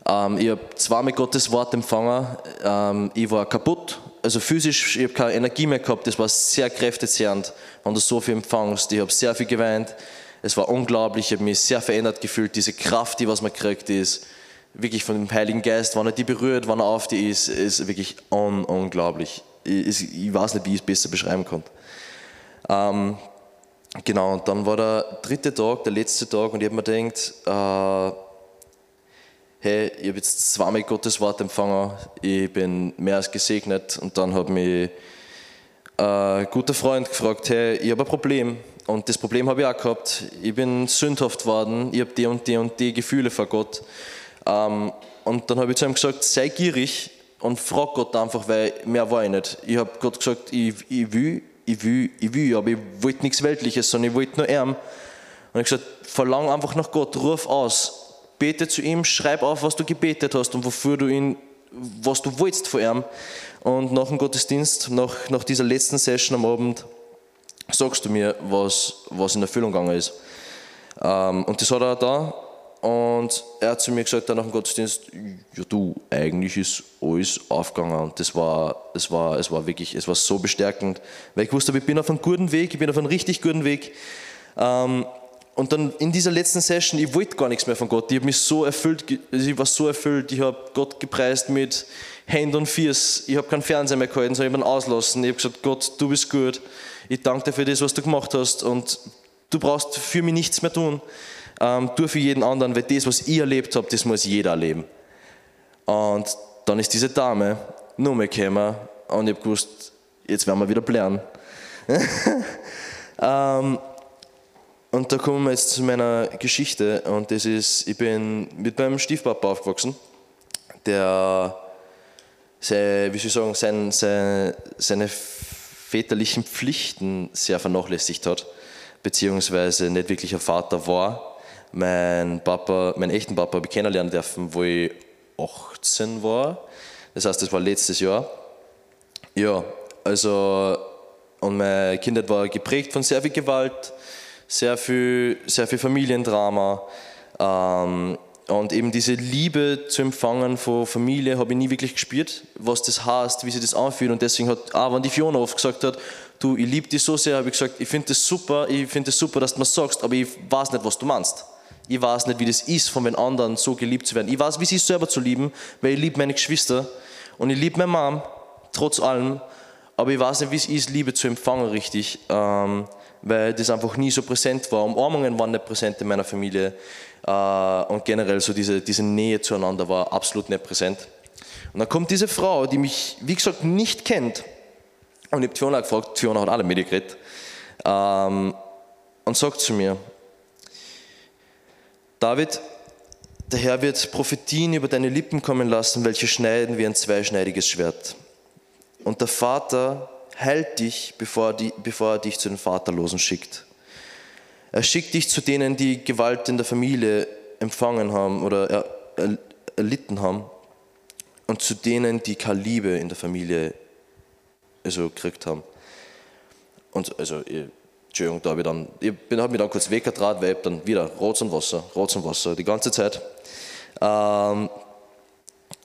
Ähm, ich habe zweimal Gottes Wort empfangen. Ähm, ich war kaputt, also physisch, ich habe keine Energie mehr gehabt. Das war sehr kräftezehrend, wenn du so viel empfangst. Ich habe sehr viel geweint. Es war unglaublich, ich habe mich sehr verändert gefühlt. Diese Kraft, die was man kriegt, ist wirklich von dem Heiligen Geist, wenn er die berührt, wenn er auf die ist, ist wirklich un unglaublich. Ich, ich, weiß nicht, wie ich es besser beschreiben kann. Ähm, genau, und dann war der dritte Tag, der letzte Tag, und ich habe mir gedacht, äh, hey, ich habe jetzt zweimal Gottes Wort empfangen, ich bin mehr als gesegnet. Und dann hat mich ein guter Freund gefragt, hey, ich habe ein Problem. Und das Problem habe ich auch gehabt. Ich bin sündhaft worden, ich habe die und die und die Gefühle vor Gott. Ähm, und dann habe ich zu ihm gesagt, sei gierig und frag Gott einfach, weil mehr war ich nicht. Ich habe Gott gesagt, ich, ich will, ich will, ich will, aber ich wollte nichts Weltliches, sondern ich wollte nur ihm. Und ich habe gesagt, verlang einfach nach Gott, ruf aus, bete zu ihm, schreib auf, was du gebetet hast und wofür du ihn, was du wolltest von ihm. Und nach dem Gottesdienst, nach, nach dieser letzten Session am Abend, sagst du mir, was, was in Erfüllung gegangen ist. Ähm, und das hat er da und er hat zu mir gesagt, dann nach dem Gottesdienst, ja du, eigentlich ist alles aufgegangen. Und das war, das war, es war wirklich, es war so bestärkend, weil ich wusste, ich bin auf einem guten Weg, ich bin auf einem richtig guten Weg. Ähm, und dann in dieser letzten Session, ich wollte gar nichts mehr von Gott. Ich habe mich so erfüllt, ich war so erfüllt, ich habe Gott gepreist mit Hand und Fiers. Ich habe keinen Fernseher mehr gehalten, sondern ich habe auslassen. Ich habe gesagt, Gott, du bist gut. Ich danke dir für das, was du gemacht hast und du brauchst für mich nichts mehr tun ähm, tu für jeden anderen, weil das, was ich erlebt habe, das muss jeder erleben. Und dann ist diese Dame nur mehr gekommen und ich habe gewusst, jetzt werden wir wieder lernen. [laughs] ähm, und da kommen wir jetzt zu meiner Geschichte und das ist, ich bin mit meinem Stiefpapa aufgewachsen, der, wie soll ich sagen, sein, sein, seine väterlichen Pflichten sehr vernachlässigt hat, beziehungsweise nicht wirklich ein Vater war mein Papa, meinen echten Papa habe ich kennenlernen dürfen, wo ich 18 war. Das heißt, das war letztes Jahr. Ja, also, und meine Kindheit war geprägt von sehr viel Gewalt, sehr viel, sehr viel Familiendrama. Ähm, und eben diese Liebe zu empfangen von Familie habe ich nie wirklich gespürt, was das heißt, wie sich das anfühlt. Und deswegen hat, auch wenn die Fiona oft gesagt hat, du, ich liebe dich so sehr, habe ich gesagt, ich finde das super, ich finde das super, dass du mir sagst, aber ich weiß nicht, was du meinst. Ich weiß nicht, wie das ist, von den anderen so geliebt zu werden. Ich weiß, wie es ist, selber zu lieben, weil ich liebe meine Geschwister und ich liebe meine Mom, trotz allem. Aber ich weiß nicht, wie es ist, Liebe zu empfangen richtig, ähm, weil das einfach nie so präsent war. Umarmungen waren nicht präsent in meiner Familie äh, und generell so diese, diese Nähe zueinander war absolut nicht präsent. Und dann kommt diese Frau, die mich, wie gesagt, nicht kennt. Und ich habe Fiona gefragt, Fiona hat alle mit geredet, ähm, und sagt zu mir, David, der Herr wird Prophetien über deine Lippen kommen lassen, welche schneiden wie ein zweischneidiges Schwert. Und der Vater heilt dich, bevor, die, bevor er dich zu den Vaterlosen schickt. Er schickt dich zu denen, die Gewalt in der Familie empfangen haben oder er, er, erlitten haben und zu denen, die keine Liebe in der Familie also gekriegt haben. Und also Entschuldigung, da habe ich dann, ich habe mich dann kurz weggetraut, weil ich dann wieder Rot und Wasser, Rot und Wasser, die ganze Zeit. Ähm,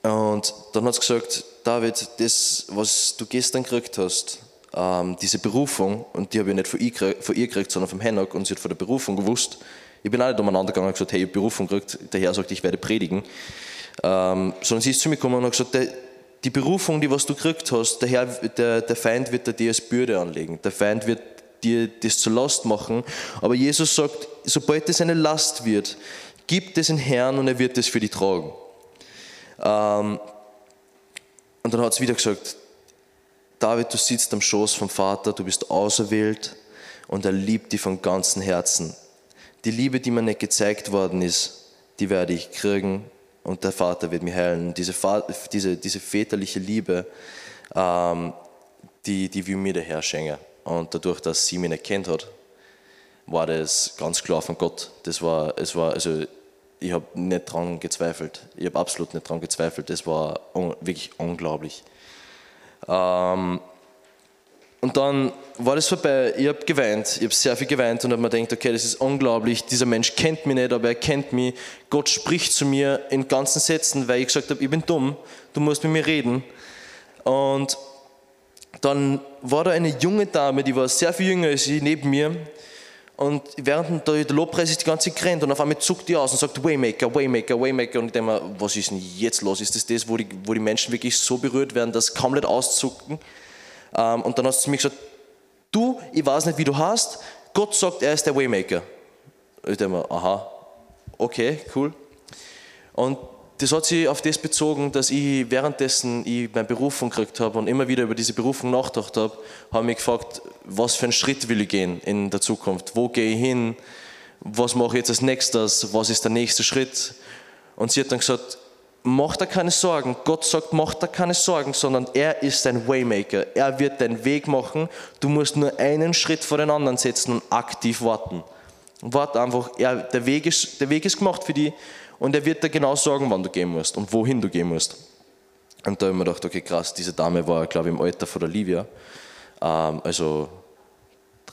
und dann hat sie gesagt, David, das, was du gestern gekriegt hast, ähm, diese Berufung, und die habe ich nicht von ihr, von ihr gekriegt, sondern vom Hennock, und sie hat von der Berufung gewusst. Ich bin auch nicht umeinander gegangen und gesagt, hey, ich habe Berufung gekriegt, der Herr sagt, ich werde predigen. Ähm, sondern sie ist zu mir gekommen und hat gesagt, die Berufung, die was du gekriegt hast, der, Herr, der, der Feind wird dir als Bürde anlegen. Der Feind wird dir das zur Last machen. Aber Jesus sagt, sobald es eine Last wird, gib es den Herrn und er wird es für dich tragen. Ähm, und dann hat es wieder gesagt, David, du sitzt am Schoß vom Vater, du bist auserwählt und er liebt dich von ganzem Herzen. Die Liebe, die mir nicht gezeigt worden ist, die werde ich kriegen und der Vater wird mich heilen. Diese, diese, diese väterliche Liebe, ähm, die, die will mir der Herr schenken. Und dadurch, dass sie mich nicht hat, war das ganz klar von Gott. Das war, es war, also ich habe nicht dran gezweifelt. Ich habe absolut nicht dran gezweifelt. Das war un wirklich unglaublich. Ähm, und dann war das vorbei, ich habe geweint, ich habe sehr viel geweint und habe mir gedacht, okay, das ist unglaublich, dieser Mensch kennt mich nicht, aber er kennt mich. Gott spricht zu mir in ganzen Sätzen, weil ich gesagt habe, ich bin dumm, du musst mit mir reden. Und dann war da eine junge Dame, die war sehr viel jünger als ich, neben mir. Und während der Lobpreis ist die ganze gerannt und auf einmal zuckt die aus und sagt Waymaker, Waymaker, Waymaker. Und ich denke mir, was ist denn jetzt los? Ist das das, wo die, wo die Menschen wirklich so berührt werden, dass kaum nicht auszucken? Ähm, und dann hast du zu mir gesagt, du, ich weiß nicht, wie du hast, Gott sagt, er ist der Waymaker. Ich denke mir, aha, okay, cool. Und das hat sich auf das bezogen, dass ich währenddessen ich meine Berufung gekriegt habe und immer wieder über diese Berufung nachgedacht habe, habe ich mich gefragt, was für einen Schritt will ich gehen in der Zukunft? Wo gehe ich hin? Was mache ich jetzt als nächstes? Was ist der nächste Schritt? Und sie hat dann gesagt, mach dir keine Sorgen. Gott sagt, mach dir keine Sorgen, sondern er ist dein Waymaker. Er wird deinen Weg machen. Du musst nur einen Schritt vor den anderen setzen und aktiv warten. Wart einfach, er, der, Weg ist, der Weg ist gemacht für dich und er wird dir genau sagen, wann du gehen musst und wohin du gehen musst. Und da habe ich mir gedacht, okay, krass, diese Dame war, glaube ich, im Alter von der Livia. Ähm, also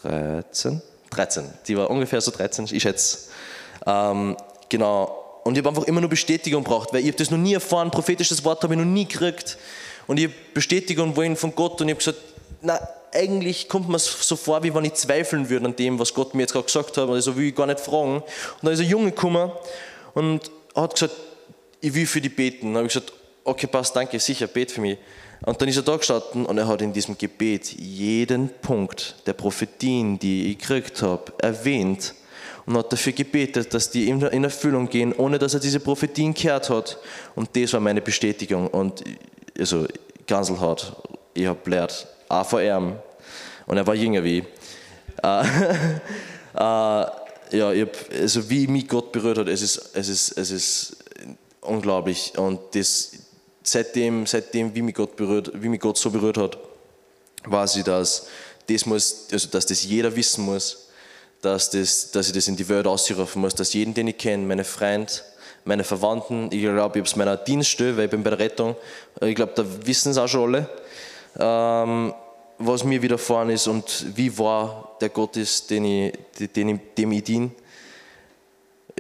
13? 13. Die war ungefähr so 13, ich schätze. Ähm, genau, und ich habe einfach immer nur Bestätigung braucht, weil ich habe das noch nie erfahren, prophetisches Wort habe ich noch nie gekriegt. Und ich habe Bestätigung wollen von Gott und ich habe gesagt, na, eigentlich kommt mir so vor, wie wenn ich zweifeln würde an dem, was Gott mir jetzt gerade gesagt hat. Also will ich gar nicht fragen. Und dann ist ein Junge gekommen und hat gesagt, ich will für die beten. Dann habe ich gesagt, okay, passt, danke, sicher, bet für mich. Und dann ist er da gestanden und er hat in diesem Gebet jeden Punkt der Prophetien, die ich gekriegt habe, erwähnt und hat dafür gebetet, dass die in Erfüllung gehen, ohne dass er diese Prophetien gehört hat. Und das war meine Bestätigung. Und also ganz hart, ich habe gelernt, auch vor ihm. Und er war jünger wie ich. Äh, [laughs] äh, ja, ich hab, also wie mich Gott berührt hat, es ist, es ist, es ist unglaublich. Und das, seitdem, seitdem wie, mich Gott berührt, wie mich Gott so berührt hat, weiß ich, dass das, muss, also dass das jeder wissen muss dass, das, dass ich das in die Welt ausrufen muss, dass jeden, den ich kenne, meine Freunde, meine Verwandten, ich glaube, ich habe es meiner Dienststelle, weil ich bin bei der Rettung, ich glaube, da wissen es auch schon alle, ähm, was mir widerfahren ist und wie wahr der Gott ist, den ich, den dem ich diene.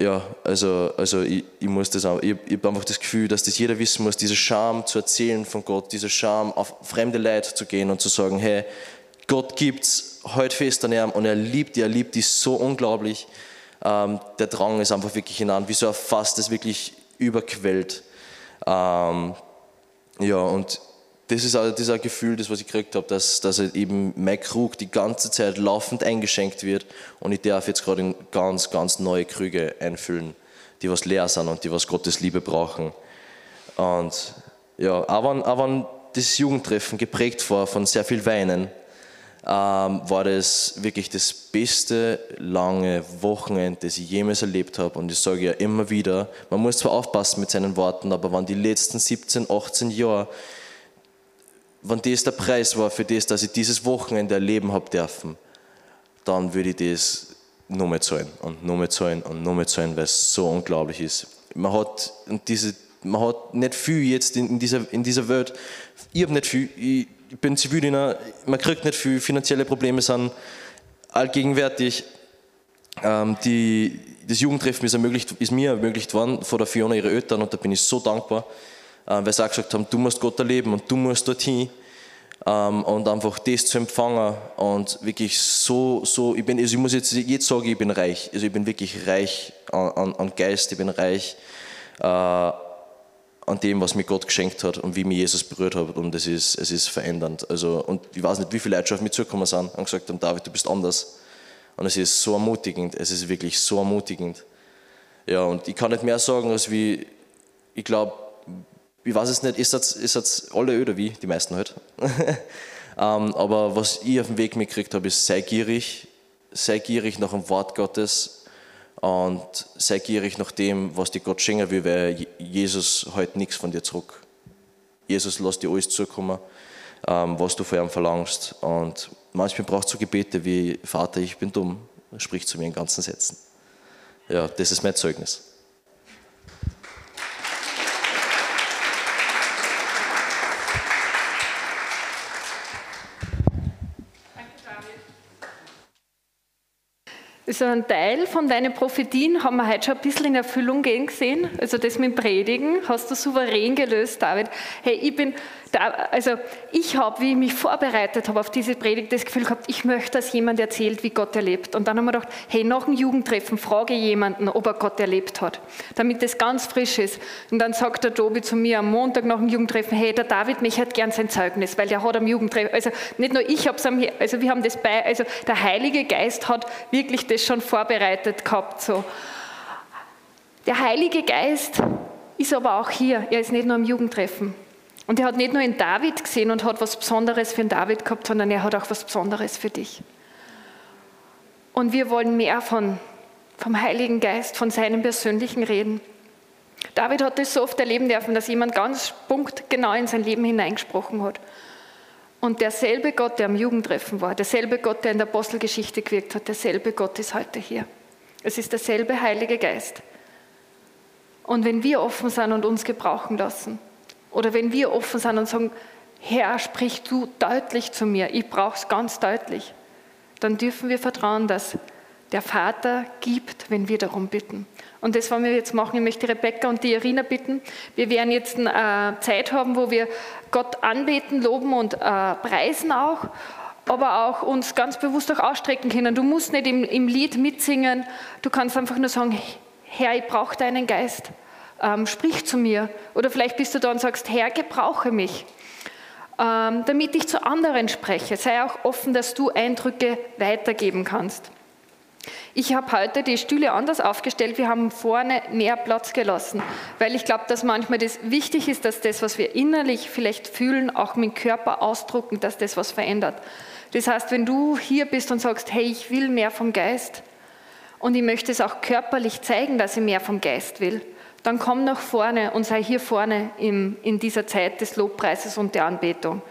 Ja, also, also ich, ich muss das auch, ich, ich habe einfach das Gefühl, dass das jeder wissen muss, diese Scham zu erzählen von Gott, diese Scham auf fremde Leute zu gehen und zu sagen, hey, Gott gibt's heute fest an ihm und er liebt die, er liebt die so unglaublich. Ähm, der Drang ist einfach wirklich hinein, wie so ein Fass, das wirklich überquellt. Ähm, ja, und das ist auch dieses Gefühl, das was ich gekriegt habe, dass, dass eben mein Krug die ganze Zeit laufend eingeschenkt wird und ich darf jetzt gerade ganz, ganz neue Krüge einfüllen, die was leer sind und die was Gottes Liebe brauchen. Und ja, auch wenn das Jugendtreffen geprägt war von sehr viel Weinen, ähm, war das wirklich das beste lange Wochenende, das ich jemals erlebt habe. Und ich sage ja immer wieder, man muss zwar aufpassen mit seinen Worten, aber wenn die letzten 17, 18 Jahre, wenn das der Preis war für das, dass ich dieses Wochenende erleben habe dürfen, dann würde ich das nur mehr zahlen und nur mehr zahlen und nur mehr zahlen, weil es so unglaublich ist. Man hat, diese, man hat nicht viel jetzt in, dieser, in dieser Welt. Ich habe nicht viel. Ich, bin Zivildiener, man kriegt nicht viel, finanzielle Probleme sind allgegenwärtig. Ähm, die, das Jugendtreffen ist, ermöglicht, ist, mir ermöglicht worden von der Fiona, ihre Eltern, und da bin ich so dankbar, weil sie auch gesagt haben, du musst Gott erleben und du musst dorthin. Ähm, und einfach das zu empfangen und wirklich so, so ich, bin, also ich muss jetzt, jetzt sagen, ich bin reich. Also ich bin wirklich reich an, an, an Geist, ich bin reich. Äh, an dem, was mir Gott geschenkt hat und wie mir Jesus berührt hat. Und es ist, es ist verändernd. Also, und ich weiß nicht, wie viele Leute schon auf mich zugekommen sind und gesagt haben, David, du bist anders. Und es ist so ermutigend, es ist wirklich so ermutigend. Ja, und ich kann nicht mehr sagen, als wie, ich glaube, ich weiß es nicht, ist das, ist das alle oder wie, die meisten halt. [laughs] ähm, aber was ich auf dem Weg mitgekriegt habe, ist, sei gierig, sei gierig nach dem Wort Gottes, und sei gierig nach dem, was dir Gott schenken will, weil Jesus halt nichts von dir zurück. Jesus lässt dir alles zukommen, ähm, was du von ihm verlangst. Und manchmal braucht es so Gebete wie: Vater, ich bin dumm, sprich zu mir in ganzen Sätzen. Ja, das ist mein Zeugnis. Also ein Teil von deinen Prophetien haben wir heute schon ein bisschen in Erfüllung gehen gesehen. Also das mit Predigen hast du souverän gelöst, David. Hey, ich bin, da, also ich habe, wie ich mich vorbereitet habe auf diese Predigt, das Gefühl gehabt, ich möchte, dass jemand erzählt, wie Gott erlebt. Und dann haben wir gedacht, hey, nach dem Jugendtreffen frage jemanden, ob er Gott erlebt hat, damit das ganz frisch ist. Und dann sagt der Tobi zu mir am Montag nach dem Jugendtreffen, hey, der David, mich hat gern sein Zeugnis, weil der hat am Jugendtreffen, also nicht nur ich habe es, also wir haben das bei, also der Heilige Geist hat wirklich das schon vorbereitet gehabt. So. Der Heilige Geist ist aber auch hier, er ist nicht nur am Jugendtreffen. Und er hat nicht nur in David gesehen und hat was Besonderes für den David gehabt, sondern er hat auch was Besonderes für dich. Und wir wollen mehr von, vom Heiligen Geist, von seinem persönlichen Reden. David hat das so oft erleben dürfen, dass jemand ganz punktgenau in sein Leben hineingesprochen hat. Und derselbe Gott, der am Jugendtreffen war, derselbe Gott, der in der Apostelgeschichte gewirkt hat, derselbe Gott ist heute hier. Es ist derselbe Heilige Geist. Und wenn wir offen sind und uns gebrauchen lassen, oder wenn wir offen sind und sagen, Herr, sprich du deutlich zu mir, ich brauche es ganz deutlich, dann dürfen wir vertrauen, dass der Vater gibt, wenn wir darum bitten. Und das wollen wir jetzt machen. Ich möchte Rebecca und die Irina bitten. Wir werden jetzt eine äh, Zeit haben, wo wir Gott anbeten, loben und äh, preisen auch, aber auch uns ganz bewusst auch ausstrecken können. Du musst nicht im, im Lied mitsingen, du kannst einfach nur sagen, Herr, ich brauche deinen Geist. Ähm, sprich zu mir. Oder vielleicht bist du da und sagst, Herr, gebrauche mich. Ähm, damit ich zu anderen spreche. Sei auch offen, dass du Eindrücke weitergeben kannst. Ich habe heute die Stühle anders aufgestellt. Wir haben vorne mehr Platz gelassen, weil ich glaube, dass manchmal das wichtig ist, dass das, was wir innerlich vielleicht fühlen, auch mit dem Körper ausdrucken, dass das was verändert. Das heißt, wenn du hier bist und sagst, hey, ich will mehr vom Geist und ich möchte es auch körperlich zeigen, dass ich mehr vom Geist will, dann komm nach vorne und sei hier vorne in dieser Zeit des Lobpreises und der Anbetung.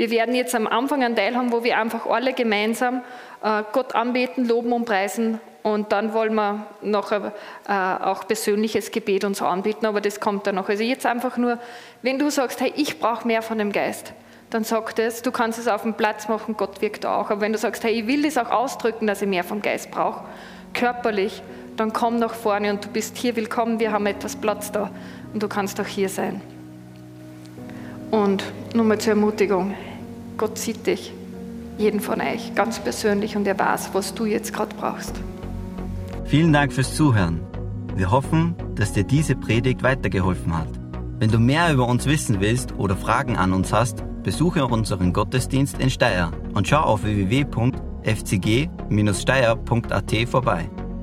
Wir werden jetzt am Anfang einen Teil haben, wo wir einfach alle gemeinsam äh, Gott anbeten, loben und preisen. Und dann wollen wir noch äh, auch persönliches Gebet und so anbieten, aber das kommt dann noch. Also jetzt einfach nur, wenn du sagst, hey, ich brauche mehr von dem Geist, dann sag das, du kannst es auf dem Platz machen, Gott wirkt auch. Aber wenn du sagst, hey, ich will das auch ausdrücken, dass ich mehr vom Geist brauche, körperlich, dann komm nach vorne und du bist hier willkommen, wir haben etwas Platz da und du kannst auch hier sein. Und nochmal zur Ermutigung, Gott sieht dich, jeden von euch, ganz persönlich und er weiß, was du jetzt gerade brauchst. Vielen Dank fürs Zuhören. Wir hoffen, dass dir diese Predigt weitergeholfen hat. Wenn du mehr über uns wissen willst oder Fragen an uns hast, besuche unseren Gottesdienst in Steyr und schau auf www.fcg-steyr.at vorbei.